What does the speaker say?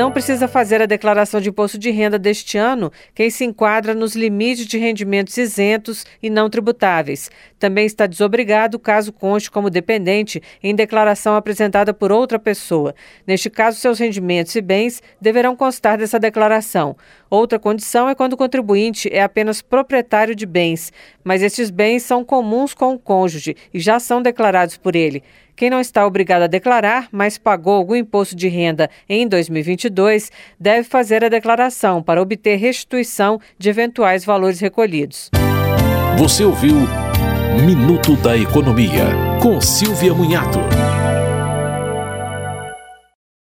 Não precisa fazer a declaração de imposto de renda deste ano quem se enquadra nos limites de rendimentos isentos e não tributáveis. Também está desobrigado caso conste como dependente em declaração apresentada por outra pessoa. Neste caso, seus rendimentos e bens deverão constar dessa declaração. Outra condição é quando o contribuinte é apenas proprietário de bens, mas estes bens são comuns com o cônjuge e já são declarados por ele. Quem não está obrigado a declarar, mas pagou algum imposto de renda em 2022, deve fazer a declaração para obter restituição de eventuais valores recolhidos. Você ouviu Minuto da Economia, com Silvia Munhato.